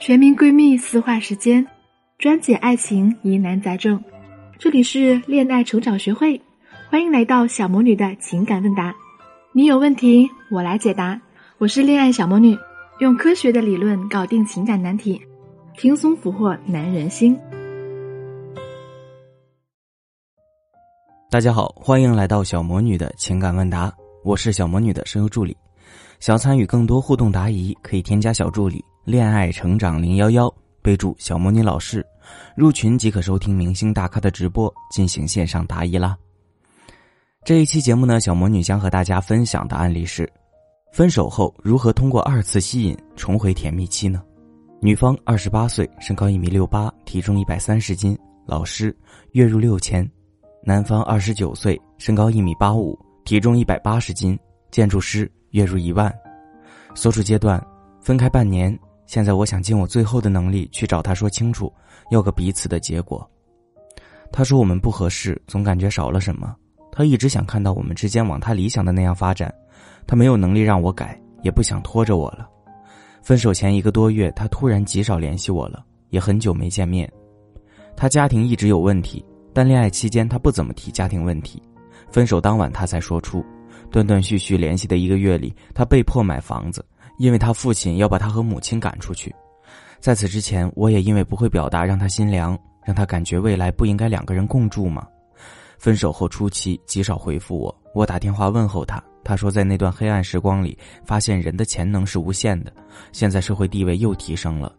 全民闺蜜私话时间，专解爱情疑难杂症。这里是恋爱成长学会，欢迎来到小魔女的情感问答。你有问题，我来解答。我是恋爱小魔女，用科学的理论搞定情感难题，轻松俘获男人心。大家好，欢迎来到小魔女的情感问答，我是小魔女的声优助理。想参与更多互动答疑，可以添加小助理。恋爱成长零幺幺，备注小魔女老师，入群即可收听明星大咖的直播，进行线上答疑啦。这一期节目呢，小魔女将和大家分享的案例是：分手后如何通过二次吸引重回甜蜜期呢？女方二十八岁，身高一米六八，体重一百三十斤，老师，月入六千；男方二十九岁，身高一米八五，体重一百八十斤，建筑师，月入一万。所处阶段，分开半年。现在我想尽我最后的能力去找他说清楚，要个彼此的结果。他说我们不合适，总感觉少了什么。他一直想看到我们之间往他理想的那样发展，他没有能力让我改，也不想拖着我了。分手前一个多月，他突然极少联系我了，也很久没见面。他家庭一直有问题，但恋爱期间他不怎么提家庭问题。分手当晚他才说出，断断续续联系的一个月里，他被迫买房子。因为他父亲要把他和母亲赶出去，在此之前，我也因为不会表达，让他心凉，让他感觉未来不应该两个人共住吗？分手后初期极少回复我，我打电话问候他，他说在那段黑暗时光里，发现人的潜能是无限的，现在社会地位又提升了。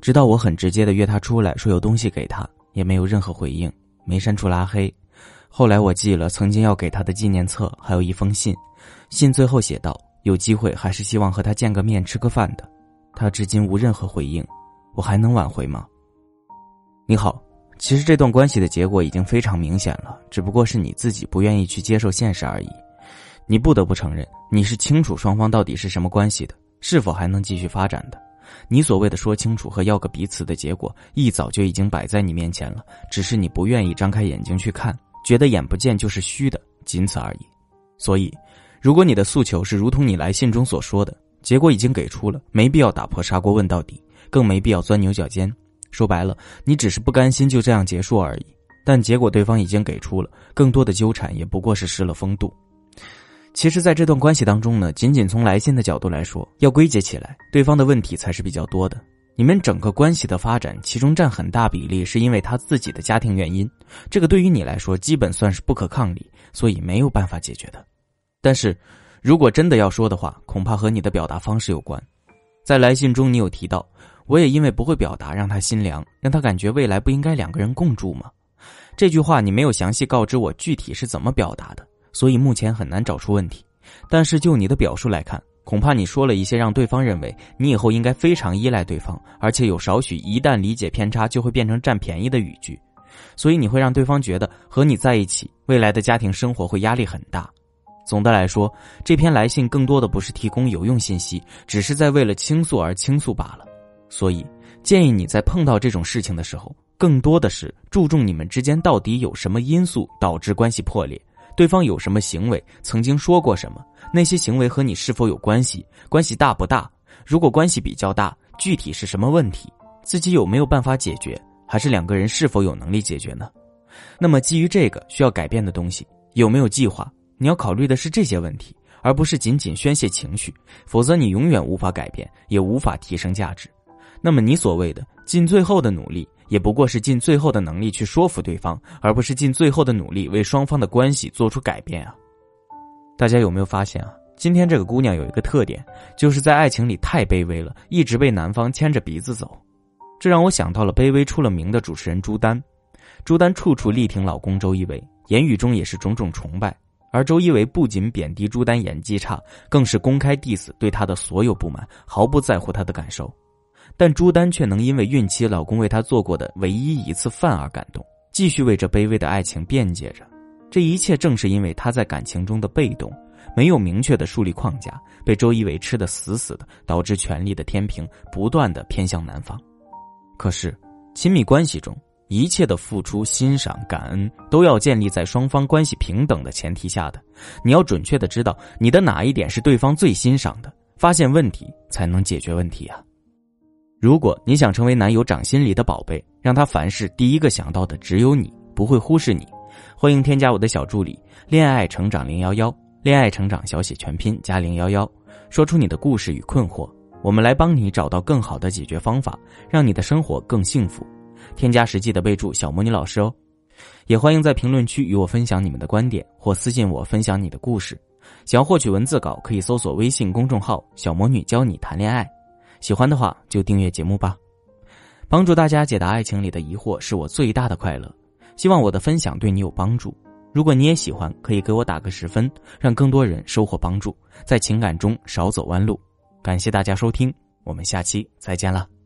直到我很直接的约他出来，说有东西给他，也没有任何回应，没删除拉黑。后来我寄了曾经要给他的纪念册，还有一封信，信最后写道。有机会还是希望和他见个面吃个饭的，他至今无任何回应，我还能挽回吗？你好，其实这段关系的结果已经非常明显了，只不过是你自己不愿意去接受现实而已。你不得不承认，你是清楚双方到底是什么关系的，是否还能继续发展的。你所谓的说清楚和要个彼此的结果，一早就已经摆在你面前了，只是你不愿意张开眼睛去看，觉得眼不见就是虚的，仅此而已。所以。如果你的诉求是如同你来信中所说的，结果已经给出了，没必要打破砂锅问到底，更没必要钻牛角尖。说白了，你只是不甘心就这样结束而已。但结果对方已经给出了，更多的纠缠也不过是失了风度。其实，在这段关系当中呢，仅仅从来信的角度来说，要归结起来，对方的问题才是比较多的。你们整个关系的发展，其中占很大比例是因为他自己的家庭原因，这个对于你来说，基本算是不可抗力，所以没有办法解决的。但是，如果真的要说的话，恐怕和你的表达方式有关。在来信中，你有提到，我也因为不会表达，让他心凉，让他感觉未来不应该两个人共住吗？这句话你没有详细告知我具体是怎么表达的，所以目前很难找出问题。但是就你的表述来看，恐怕你说了一些让对方认为你以后应该非常依赖对方，而且有少许一旦理解偏差就会变成占便宜的语句，所以你会让对方觉得和你在一起，未来的家庭生活会压力很大。总的来说，这篇来信更多的不是提供有用信息，只是在为了倾诉而倾诉罢了。所以，建议你在碰到这种事情的时候，更多的是注重你们之间到底有什么因素导致关系破裂，对方有什么行为，曾经说过什么，那些行为和你是否有关系，关系大不大？如果关系比较大，具体是什么问题？自己有没有办法解决？还是两个人是否有能力解决呢？那么，基于这个需要改变的东西，有没有计划？你要考虑的是这些问题，而不是仅仅宣泄情绪，否则你永远无法改变，也无法提升价值。那么你所谓的尽最后的努力，也不过是尽最后的能力去说服对方，而不是尽最后的努力为双方的关系做出改变啊！大家有没有发现啊？今天这个姑娘有一个特点，就是在爱情里太卑微了，一直被男方牵着鼻子走，这让我想到了卑微出了名的主持人朱丹。朱丹处处力挺老公周一围，言语中也是种种崇拜。而周一围不仅贬低朱丹演技差，更是公开 diss 对她的所有不满，毫不在乎她的感受。但朱丹却能因为孕期老公为她做过的唯一一次饭而感动，继续为这卑微的爱情辩解着。这一切正是因为她在感情中的被动，没有明确的树立框架，被周一围吃得死死的，导致权力的天平不断的偏向男方。可是，亲密关系中。一切的付出、欣赏、感恩，都要建立在双方关系平等的前提下的。你要准确的知道你的哪一点是对方最欣赏的，发现问题才能解决问题啊。如果你想成为男友掌心里的宝贝，让他凡事第一个想到的只有你，不会忽视你，欢迎添加我的小助理“恋爱成长零幺幺”，恋爱成长小写全拼加零幺幺，说出你的故事与困惑，我们来帮你找到更好的解决方法，让你的生活更幸福。添加实际的备注“小魔女老师”哦。也欢迎在评论区与我分享你们的观点，或私信我分享你的故事。想要获取文字稿，可以搜索微信公众号“小魔女教你谈恋爱”。喜欢的话就订阅节目吧，帮助大家解答爱情里的疑惑是我最大的快乐。希望我的分享对你有帮助。如果你也喜欢，可以给我打个十分，让更多人收获帮助，在情感中少走弯路。感谢大家收听，我们下期再见了。